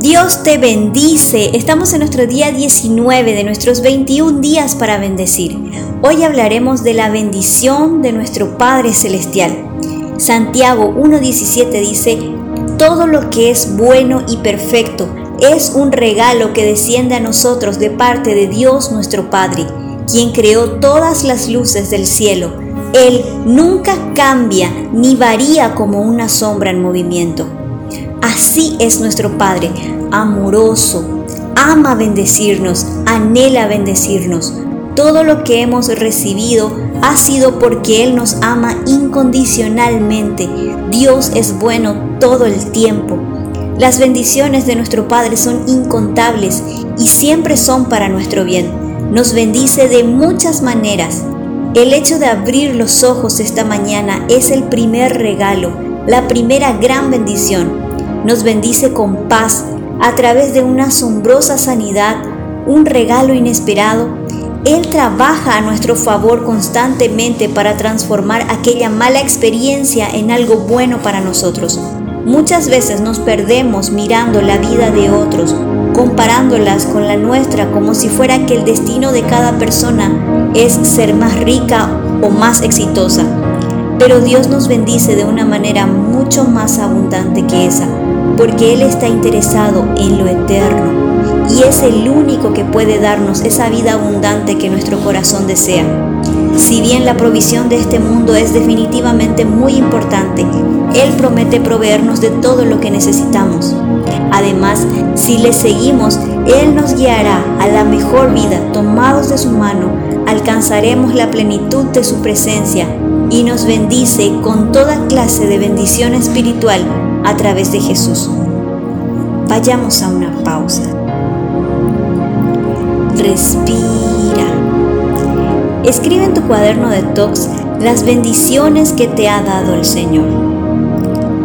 Dios te bendice. Estamos en nuestro día 19 de nuestros 21 días para bendecir. Hoy hablaremos de la bendición de nuestro Padre Celestial. Santiago 1.17 dice, todo lo que es bueno y perfecto es un regalo que desciende a nosotros de parte de Dios nuestro Padre, quien creó todas las luces del cielo. Él nunca cambia ni varía como una sombra en movimiento. Así es nuestro Padre, amoroso, ama bendecirnos, anhela bendecirnos. Todo lo que hemos recibido ha sido porque Él nos ama incondicionalmente. Dios es bueno todo el tiempo. Las bendiciones de nuestro Padre son incontables y siempre son para nuestro bien. Nos bendice de muchas maneras. El hecho de abrir los ojos esta mañana es el primer regalo, la primera gran bendición. Nos bendice con paz a través de una asombrosa sanidad, un regalo inesperado. Él trabaja a nuestro favor constantemente para transformar aquella mala experiencia en algo bueno para nosotros. Muchas veces nos perdemos mirando la vida de otros, comparándolas con la nuestra como si fuera que el destino de cada persona es ser más rica o más exitosa. Pero Dios nos bendice de una manera mucho más abundante que esa, porque Él está interesado en lo eterno y es el único que puede darnos esa vida abundante que nuestro corazón desea. Si bien la provisión de este mundo es definitivamente muy importante, Él promete proveernos de todo lo que necesitamos. Además, si le seguimos, Él nos guiará a la mejor vida. Tomados de su mano, alcanzaremos la plenitud de su presencia y nos bendice con toda clase de bendición espiritual a través de Jesús. Vayamos a una pausa. Respira. Escribe en tu cuaderno de tox las bendiciones que te ha dado el Señor.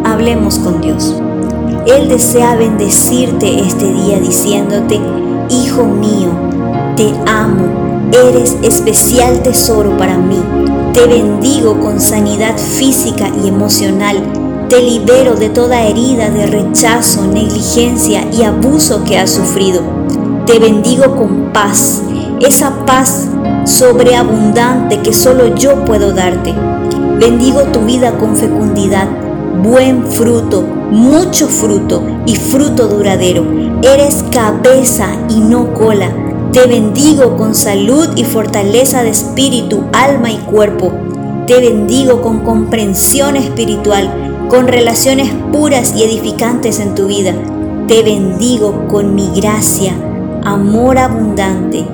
Hablemos con Dios. Él desea bendecirte este día diciéndote, Hijo mío, te amo, eres especial tesoro para mí. Te bendigo con sanidad física y emocional. Te libero de toda herida de rechazo, negligencia y abuso que has sufrido. Te bendigo con paz, esa paz sobreabundante que solo yo puedo darte. Bendigo tu vida con fecundidad, buen fruto, mucho fruto y fruto duradero. Eres cabeza y no cola. Te bendigo con salud y fortaleza de espíritu, alma y cuerpo. Te bendigo con comprensión espiritual, con relaciones puras y edificantes en tu vida. Te bendigo con mi gracia, amor abundante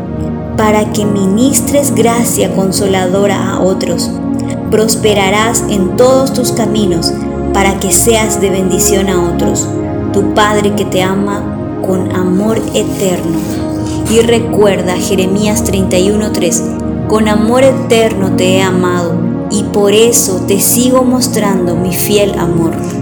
para que ministres gracia consoladora a otros. Prosperarás en todos tus caminos para que seas de bendición a otros. Tu Padre que te ama con amor eterno. Y recuerda Jeremías 31:3, con amor eterno te he amado y por eso te sigo mostrando mi fiel amor.